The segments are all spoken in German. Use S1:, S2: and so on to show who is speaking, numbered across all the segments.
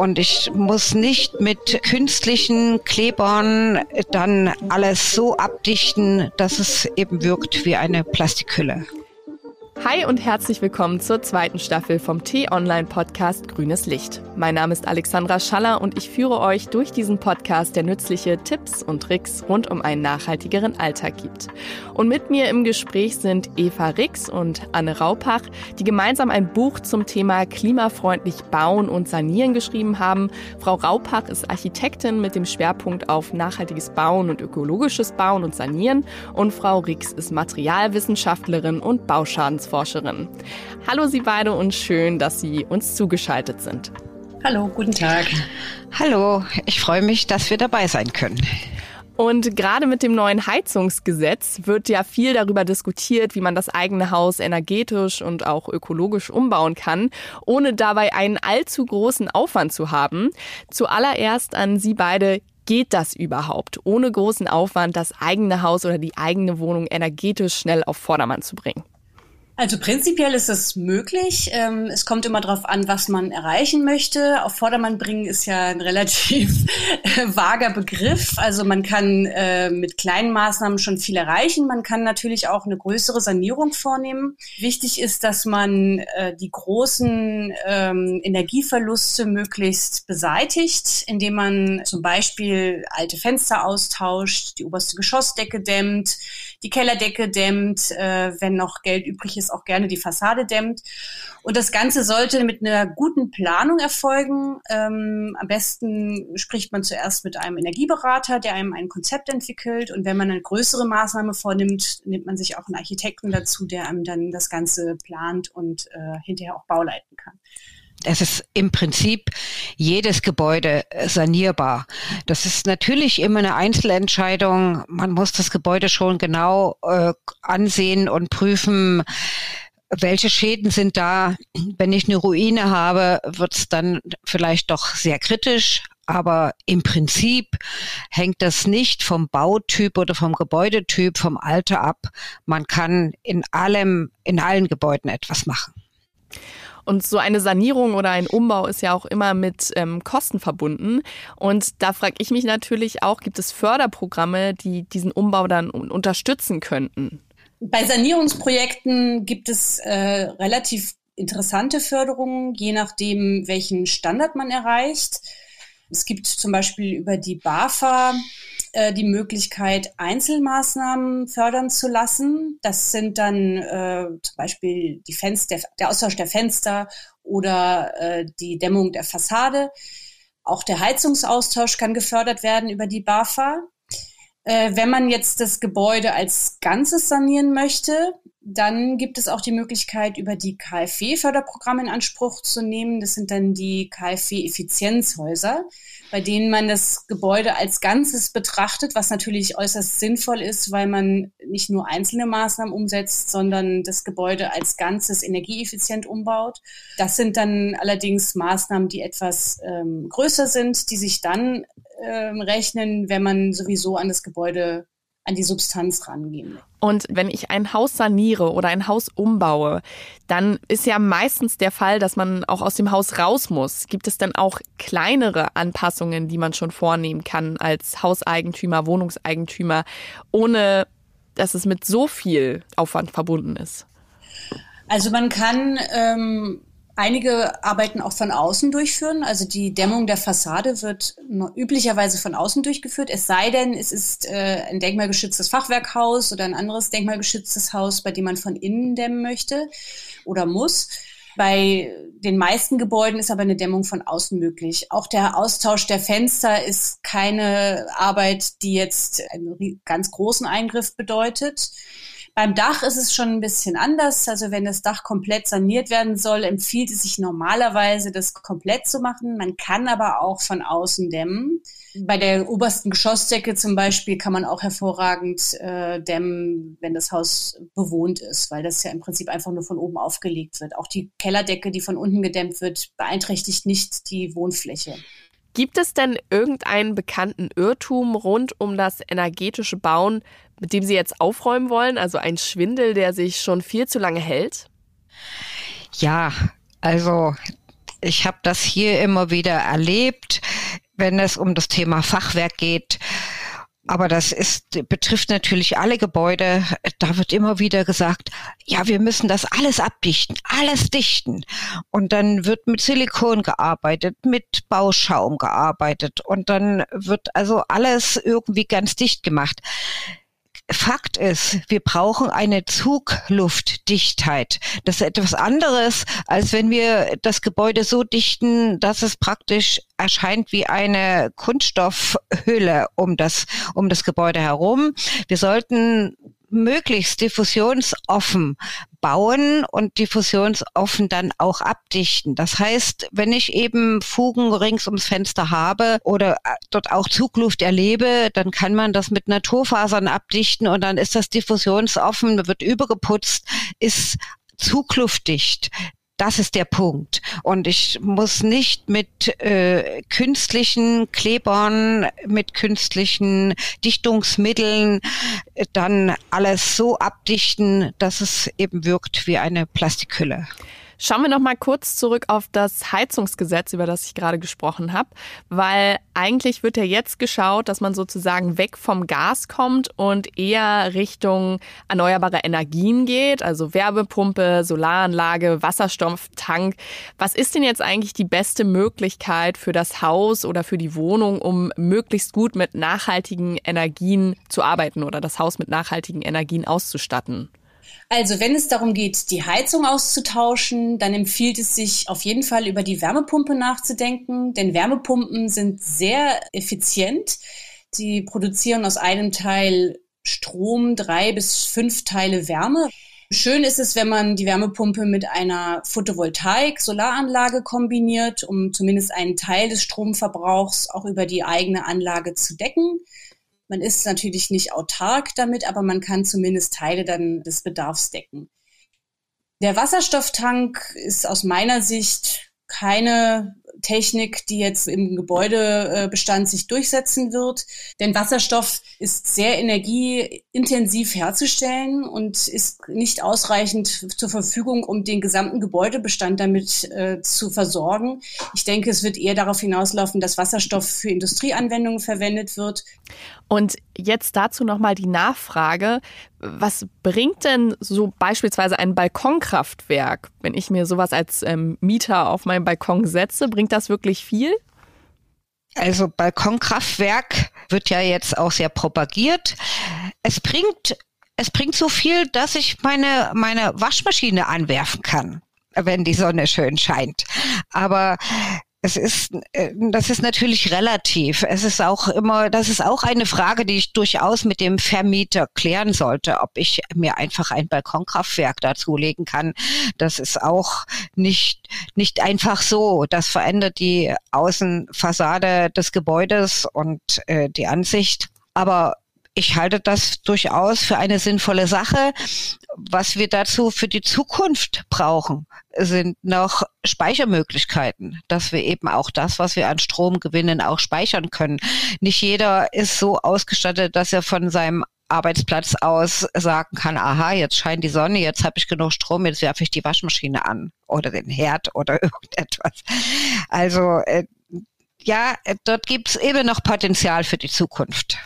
S1: und ich muss nicht mit künstlichen Klebern dann alles so abdichten, dass es eben wirkt wie eine Plastikhülle.
S2: Hi und herzlich willkommen zur zweiten Staffel vom T-Online-Podcast Grünes Licht. Mein Name ist Alexandra Schaller und ich führe euch durch diesen Podcast, der nützliche Tipps und Tricks rund um einen nachhaltigeren Alltag gibt. Und mit mir im Gespräch sind Eva Rix und Anne Raupach, die gemeinsam ein Buch zum Thema klimafreundlich bauen und sanieren geschrieben haben. Frau Raupach ist Architektin mit dem Schwerpunkt auf nachhaltiges Bauen und ökologisches Bauen und Sanieren und Frau Rix ist Materialwissenschaftlerin und Bauschadens Forscherin. Hallo Sie beide und schön, dass Sie uns zugeschaltet sind.
S3: Hallo, guten Tag.
S1: Hallo, ich freue mich, dass wir dabei sein können.
S2: Und gerade mit dem neuen Heizungsgesetz wird ja viel darüber diskutiert, wie man das eigene Haus energetisch und auch ökologisch umbauen kann, ohne dabei einen allzu großen Aufwand zu haben. Zuallererst an Sie beide. Geht das überhaupt, ohne großen Aufwand das eigene Haus oder die eigene Wohnung energetisch schnell auf Vordermann zu bringen?
S3: Also prinzipiell ist es möglich. Ähm, es kommt immer darauf an, was man erreichen möchte. Auf Vordermann bringen ist ja ein relativ vager Begriff. Also man kann äh, mit kleinen Maßnahmen schon viel erreichen. Man kann natürlich auch eine größere Sanierung vornehmen. Wichtig ist, dass man äh, die großen ähm, Energieverluste möglichst beseitigt, indem man zum Beispiel alte Fenster austauscht, die oberste Geschossdecke dämmt, die Kellerdecke dämmt, äh, wenn noch Geld übrig ist, auch gerne die Fassade dämmt. Und das Ganze sollte mit einer guten Planung erfolgen. Ähm, am besten spricht man zuerst mit einem Energieberater, der einem ein Konzept entwickelt. Und wenn man eine größere Maßnahme vornimmt, nimmt man sich auch einen Architekten dazu, der einem dann das Ganze plant und äh, hinterher auch bauleiten kann
S1: es ist im Prinzip jedes Gebäude sanierbar. Das ist natürlich immer eine Einzelentscheidung. Man muss das Gebäude schon genau äh, ansehen und prüfen, welche Schäden sind da. Wenn ich eine Ruine habe, wird es dann vielleicht doch sehr kritisch. Aber im Prinzip hängt das nicht vom Bautyp oder vom Gebäudetyp, vom Alter ab. Man kann in allem, in allen Gebäuden etwas machen.
S2: Und so eine Sanierung oder ein Umbau ist ja auch immer mit ähm, Kosten verbunden. Und da frage ich mich natürlich auch, gibt es Förderprogramme, die diesen Umbau dann unterstützen könnten?
S3: Bei Sanierungsprojekten gibt es äh, relativ interessante Förderungen, je nachdem, welchen Standard man erreicht. Es gibt zum Beispiel über die BAFA äh, die Möglichkeit, Einzelmaßnahmen fördern zu lassen. Das sind dann äh, zum Beispiel die Fenster, der Austausch der Fenster oder äh, die Dämmung der Fassade. Auch der Heizungsaustausch kann gefördert werden über die BAFA. Äh, wenn man jetzt das Gebäude als Ganzes sanieren möchte, dann gibt es auch die Möglichkeit, über die KfW-Förderprogramme in Anspruch zu nehmen. Das sind dann die KfW-Effizienzhäuser bei denen man das Gebäude als Ganzes betrachtet, was natürlich äußerst sinnvoll ist, weil man nicht nur einzelne Maßnahmen umsetzt, sondern das Gebäude als Ganzes energieeffizient umbaut. Das sind dann allerdings Maßnahmen, die etwas ähm, größer sind, die sich dann ähm, rechnen, wenn man sowieso an das Gebäude an die Substanz rangehen.
S2: Und wenn ich ein Haus saniere oder ein Haus umbaue, dann ist ja meistens der Fall, dass man auch aus dem Haus raus muss. Gibt es dann auch kleinere Anpassungen, die man schon vornehmen kann als Hauseigentümer, Wohnungseigentümer, ohne dass es mit so viel Aufwand verbunden ist?
S3: Also man kann ähm, einige Arbeiten auch von außen durchführen. Also die Dämmung der Fassade wird üblicherweise von außen durchgeführt, es sei denn, es ist äh, ein denkmalgeschütztes Fachwerkhaus oder ein anderes denkmalgeschütztes Haus, bei dem man von innen dämmen möchte oder muss. Bei den meisten Gebäuden ist aber eine Dämmung von außen möglich. Auch der Austausch der Fenster ist keine Arbeit, die jetzt einen ganz großen Eingriff bedeutet. Beim Dach ist es schon ein bisschen anders. Also wenn das Dach komplett saniert werden soll, empfiehlt es sich normalerweise, das komplett zu machen. Man kann aber auch von außen dämmen. Bei der obersten Geschossdecke zum Beispiel kann man auch hervorragend äh, dämmen, wenn das Haus bewohnt ist, weil das ja im Prinzip einfach nur von oben aufgelegt wird. Auch die Kellerdecke, die von unten gedämmt wird, beeinträchtigt nicht die Wohnfläche.
S2: Gibt es denn irgendeinen bekannten Irrtum rund um das energetische Bauen, mit dem Sie jetzt aufräumen wollen? Also ein Schwindel, der sich schon viel zu lange hält?
S1: Ja, also Ich habe das hier immer wieder erlebt, wenn es um das Thema Fachwerk geht. Aber das ist, betrifft natürlich alle Gebäude. Da wird immer wieder gesagt, ja, wir müssen das alles abdichten, alles dichten. Und dann wird mit Silikon gearbeitet, mit Bauschaum gearbeitet und dann wird also alles irgendwie ganz dicht gemacht. Fakt ist, wir brauchen eine Zugluftdichtheit. Das ist etwas anderes, als wenn wir das Gebäude so dichten, dass es praktisch erscheint wie eine Kunststoffhülle um das, um das Gebäude herum. Wir sollten möglichst diffusionsoffen bauen und diffusionsoffen dann auch abdichten. Das heißt, wenn ich eben Fugen rings ums Fenster habe oder äh, dort auch Zugluft erlebe, dann kann man das mit Naturfasern abdichten und dann ist das diffusionsoffen, wird übergeputzt, ist zugluftdicht. Das ist der Punkt. Und ich muss nicht mit äh, künstlichen Klebern, mit künstlichen Dichtungsmitteln äh, dann alles so abdichten, dass es eben wirkt wie eine Plastikhülle.
S2: Schauen wir noch mal kurz zurück auf das Heizungsgesetz, über das ich gerade gesprochen habe, weil eigentlich wird ja jetzt geschaut, dass man sozusagen weg vom Gas kommt und eher Richtung erneuerbare Energien geht, also Wärmepumpe, Solaranlage, Wasserstofftank. Was ist denn jetzt eigentlich die beste Möglichkeit für das Haus oder für die Wohnung, um möglichst gut mit nachhaltigen Energien zu arbeiten oder das Haus mit nachhaltigen Energien auszustatten?
S3: Also wenn es darum geht, die Heizung auszutauschen, dann empfiehlt es sich auf jeden Fall über die Wärmepumpe nachzudenken, denn Wärmepumpen sind sehr effizient. Sie produzieren aus einem Teil Strom drei bis fünf Teile Wärme. Schön ist es, wenn man die Wärmepumpe mit einer Photovoltaik-Solaranlage kombiniert, um zumindest einen Teil des Stromverbrauchs auch über die eigene Anlage zu decken. Man ist natürlich nicht autark damit, aber man kann zumindest Teile dann des Bedarfs decken. Der Wasserstofftank ist aus meiner Sicht keine Technik, die jetzt im Gebäudebestand sich durchsetzen wird. Denn Wasserstoff ist sehr energieintensiv herzustellen und ist nicht ausreichend zur Verfügung, um den gesamten Gebäudebestand damit äh, zu versorgen. Ich denke, es wird eher darauf hinauslaufen, dass Wasserstoff für Industrieanwendungen verwendet wird.
S2: Und jetzt dazu nochmal die Nachfrage. Was bringt denn so beispielsweise ein Balkonkraftwerk, wenn ich mir sowas als ähm, Mieter auf meinen Balkon setze? Bringt das wirklich viel?
S1: Also Balkonkraftwerk wird ja jetzt auch sehr propagiert. Es bringt, es bringt so viel, dass ich meine, meine Waschmaschine anwerfen kann, wenn die Sonne schön scheint. Aber es ist, äh, das ist natürlich relativ. Es ist auch immer, das ist auch eine Frage, die ich durchaus mit dem Vermieter klären sollte, ob ich mir einfach ein Balkonkraftwerk dazulegen kann. Das ist auch nicht, nicht einfach so. Das verändert die Außenfassade des Gebäudes und äh, die Ansicht. Aber ich halte das durchaus für eine sinnvolle Sache. Was wir dazu für die Zukunft brauchen, sind noch Speichermöglichkeiten, dass wir eben auch das, was wir an Strom gewinnen, auch speichern können. Nicht jeder ist so ausgestattet, dass er von seinem Arbeitsplatz aus sagen kann, aha, jetzt scheint die Sonne, jetzt habe ich genug Strom, jetzt werfe ich die Waschmaschine an oder den Herd oder irgendetwas. Also äh, ja, dort gibt es eben noch Potenzial für die Zukunft.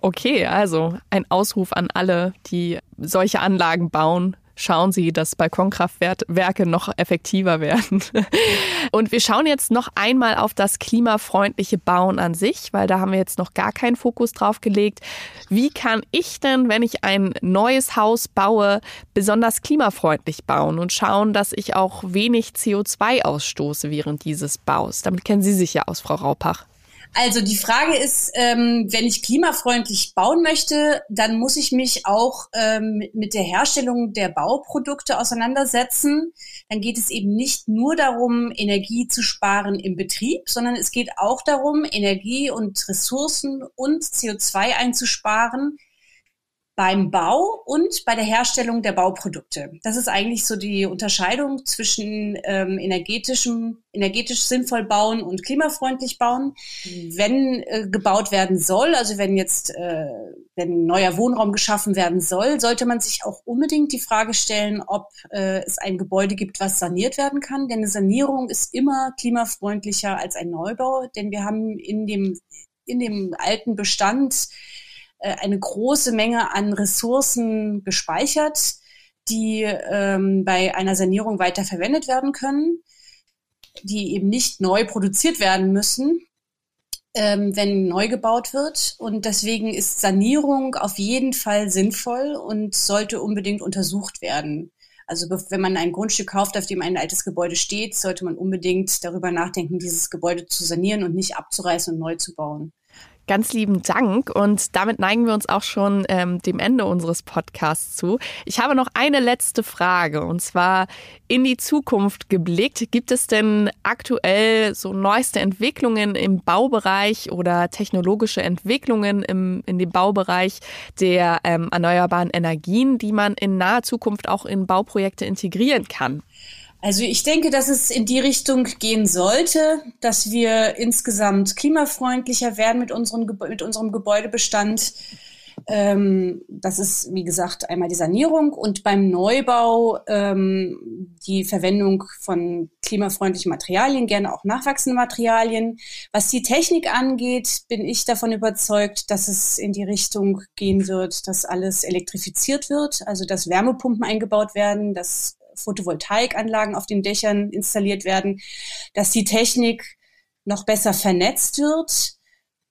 S2: Okay, also ein Ausruf an alle, die solche Anlagen bauen. Schauen Sie, dass Balkonkraftwerke noch effektiver werden. Und wir schauen jetzt noch einmal auf das klimafreundliche Bauen an sich, weil da haben wir jetzt noch gar keinen Fokus drauf gelegt. Wie kann ich denn, wenn ich ein neues Haus baue, besonders klimafreundlich bauen und schauen, dass ich auch wenig CO2 ausstoße während dieses Baus? Damit kennen Sie sich ja aus, Frau Raupach.
S3: Also die Frage ist, ähm, wenn ich klimafreundlich bauen möchte, dann muss ich mich auch ähm, mit der Herstellung der Bauprodukte auseinandersetzen. Dann geht es eben nicht nur darum, Energie zu sparen im Betrieb, sondern es geht auch darum, Energie und Ressourcen und CO2 einzusparen beim Bau und bei der Herstellung der Bauprodukte. Das ist eigentlich so die Unterscheidung zwischen ähm, energetischem, energetisch sinnvoll bauen und klimafreundlich bauen. Wenn äh, gebaut werden soll, also wenn jetzt äh, wenn neuer Wohnraum geschaffen werden soll, sollte man sich auch unbedingt die Frage stellen, ob äh, es ein Gebäude gibt, was saniert werden kann. Denn eine Sanierung ist immer klimafreundlicher als ein Neubau, denn wir haben in dem in dem alten Bestand äh, eine große Menge an Ressourcen gespeichert, die ähm, bei einer Sanierung weiter verwendet werden können, die eben nicht neu produziert werden müssen, ähm, wenn neu gebaut wird. Und deswegen ist Sanierung auf jeden Fall sinnvoll und sollte unbedingt untersucht werden. Also wenn man ein Grundstück kauft, auf dem ein altes Gebäude steht, sollte man unbedingt darüber nachdenken, dieses Gebäude zu sanieren und nicht abzureißen und neu zu bauen.
S2: Ganz lieben Dank und damit neigen wir uns auch schon ähm, dem Ende unseres Podcasts zu. Ich habe noch eine letzte Frage und zwar in die Zukunft geblickt. Gibt es denn aktuell so neueste Entwicklungen im Baubereich oder technologische Entwicklungen im, in dem Baubereich der ähm, erneuerbaren Energien, die man in naher Zukunft auch in Bauprojekte integrieren kann?
S3: Also ich denke, dass es in die Richtung gehen sollte, dass wir insgesamt klimafreundlicher werden mit, unseren, mit unserem Gebäudebestand. Ähm, das ist, wie gesagt, einmal die Sanierung und beim Neubau ähm, die Verwendung von klimafreundlichen Materialien, gerne auch nachwachsende Materialien. Was die Technik angeht, bin ich davon überzeugt, dass es in die Richtung gehen wird, dass alles elektrifiziert wird, also dass Wärmepumpen eingebaut werden, dass Photovoltaikanlagen auf den Dächern installiert werden, dass die Technik noch besser vernetzt wird,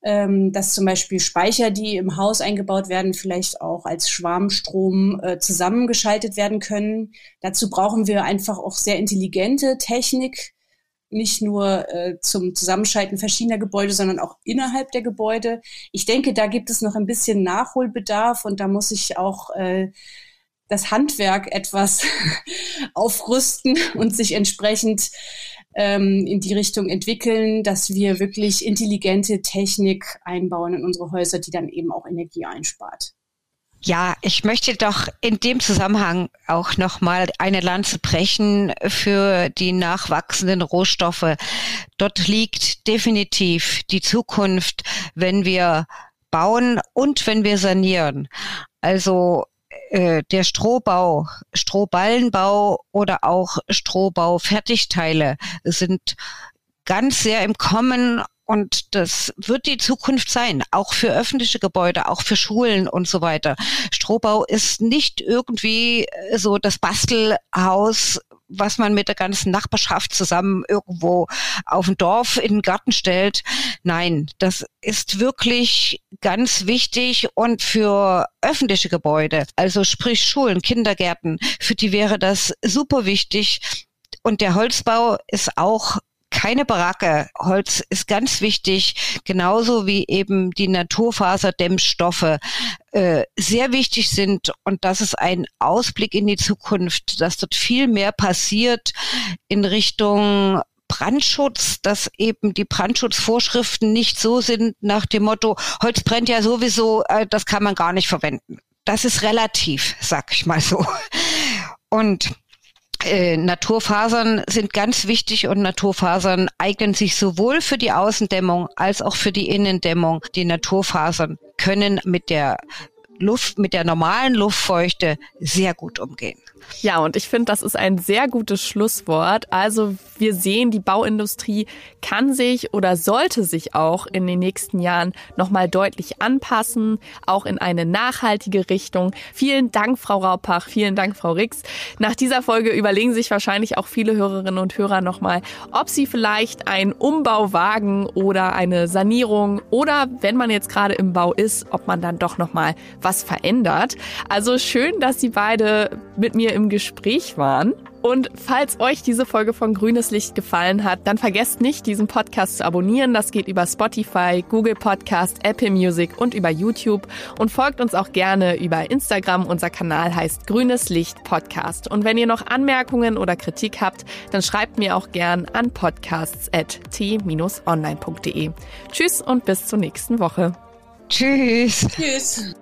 S3: ähm, dass zum Beispiel Speicher, die im Haus eingebaut werden, vielleicht auch als Schwarmstrom äh, zusammengeschaltet werden können. Dazu brauchen wir einfach auch sehr intelligente Technik, nicht nur äh, zum Zusammenschalten verschiedener Gebäude, sondern auch innerhalb der Gebäude. Ich denke, da gibt es noch ein bisschen Nachholbedarf und da muss ich auch äh, das Handwerk etwas aufrüsten und sich entsprechend ähm, in die Richtung entwickeln, dass wir wirklich intelligente Technik einbauen in unsere Häuser, die dann eben auch Energie einspart.
S1: Ja, ich möchte doch in dem Zusammenhang auch nochmal eine Lanze brechen für die nachwachsenden Rohstoffe. Dort liegt definitiv die Zukunft, wenn wir bauen und wenn wir sanieren. Also äh, der Strohbau, Strohballenbau oder auch Strohbau-Fertigteile sind ganz sehr im Kommen und das wird die Zukunft sein, auch für öffentliche Gebäude, auch für Schulen und so weiter. Strohbau ist nicht irgendwie so das Bastelhaus, was man mit der ganzen Nachbarschaft zusammen irgendwo auf ein Dorf in den Garten stellt. Nein, das ist wirklich ganz wichtig und für öffentliche Gebäude, also sprich Schulen, Kindergärten, für die wäre das super wichtig. Und der Holzbau ist auch keine Baracke. Holz ist ganz wichtig, genauso wie eben die Naturfaserdämmstoffe äh, sehr wichtig sind. Und das ist ein Ausblick in die Zukunft, dass dort viel mehr passiert in Richtung Brandschutz, dass eben die Brandschutzvorschriften nicht so sind nach dem Motto, Holz brennt ja sowieso, äh, das kann man gar nicht verwenden. Das ist relativ, sag ich mal so. Und äh, Naturfasern sind ganz wichtig und Naturfasern eignen sich sowohl für die Außendämmung als auch für die Innendämmung. Die Naturfasern können mit der Luft, mit der normalen Luftfeuchte sehr gut umgehen.
S2: Ja, und ich finde, das ist ein sehr gutes Schlusswort. Also wir sehen, die Bauindustrie kann sich oder sollte sich auch in den nächsten Jahren nochmal deutlich anpassen, auch in eine nachhaltige Richtung. Vielen Dank, Frau Raupach, vielen Dank, Frau Rix. Nach dieser Folge überlegen sich wahrscheinlich auch viele Hörerinnen und Hörer nochmal, ob sie vielleicht einen Umbau wagen oder eine Sanierung oder wenn man jetzt gerade im Bau ist, ob man dann doch nochmal was verändert. Also schön, dass Sie beide mit mir im Gespräch waren. Und falls euch diese Folge von Grünes Licht gefallen hat, dann vergesst nicht, diesen Podcast zu abonnieren. Das geht über Spotify, Google Podcast, Apple Music und über YouTube. Und folgt uns auch gerne über Instagram. Unser Kanal heißt Grünes Licht Podcast. Und wenn ihr noch Anmerkungen oder Kritik habt, dann schreibt mir auch gern an podcasts.t-online.de. Tschüss und bis zur nächsten Woche.
S1: Tschüss.
S3: Tschüss.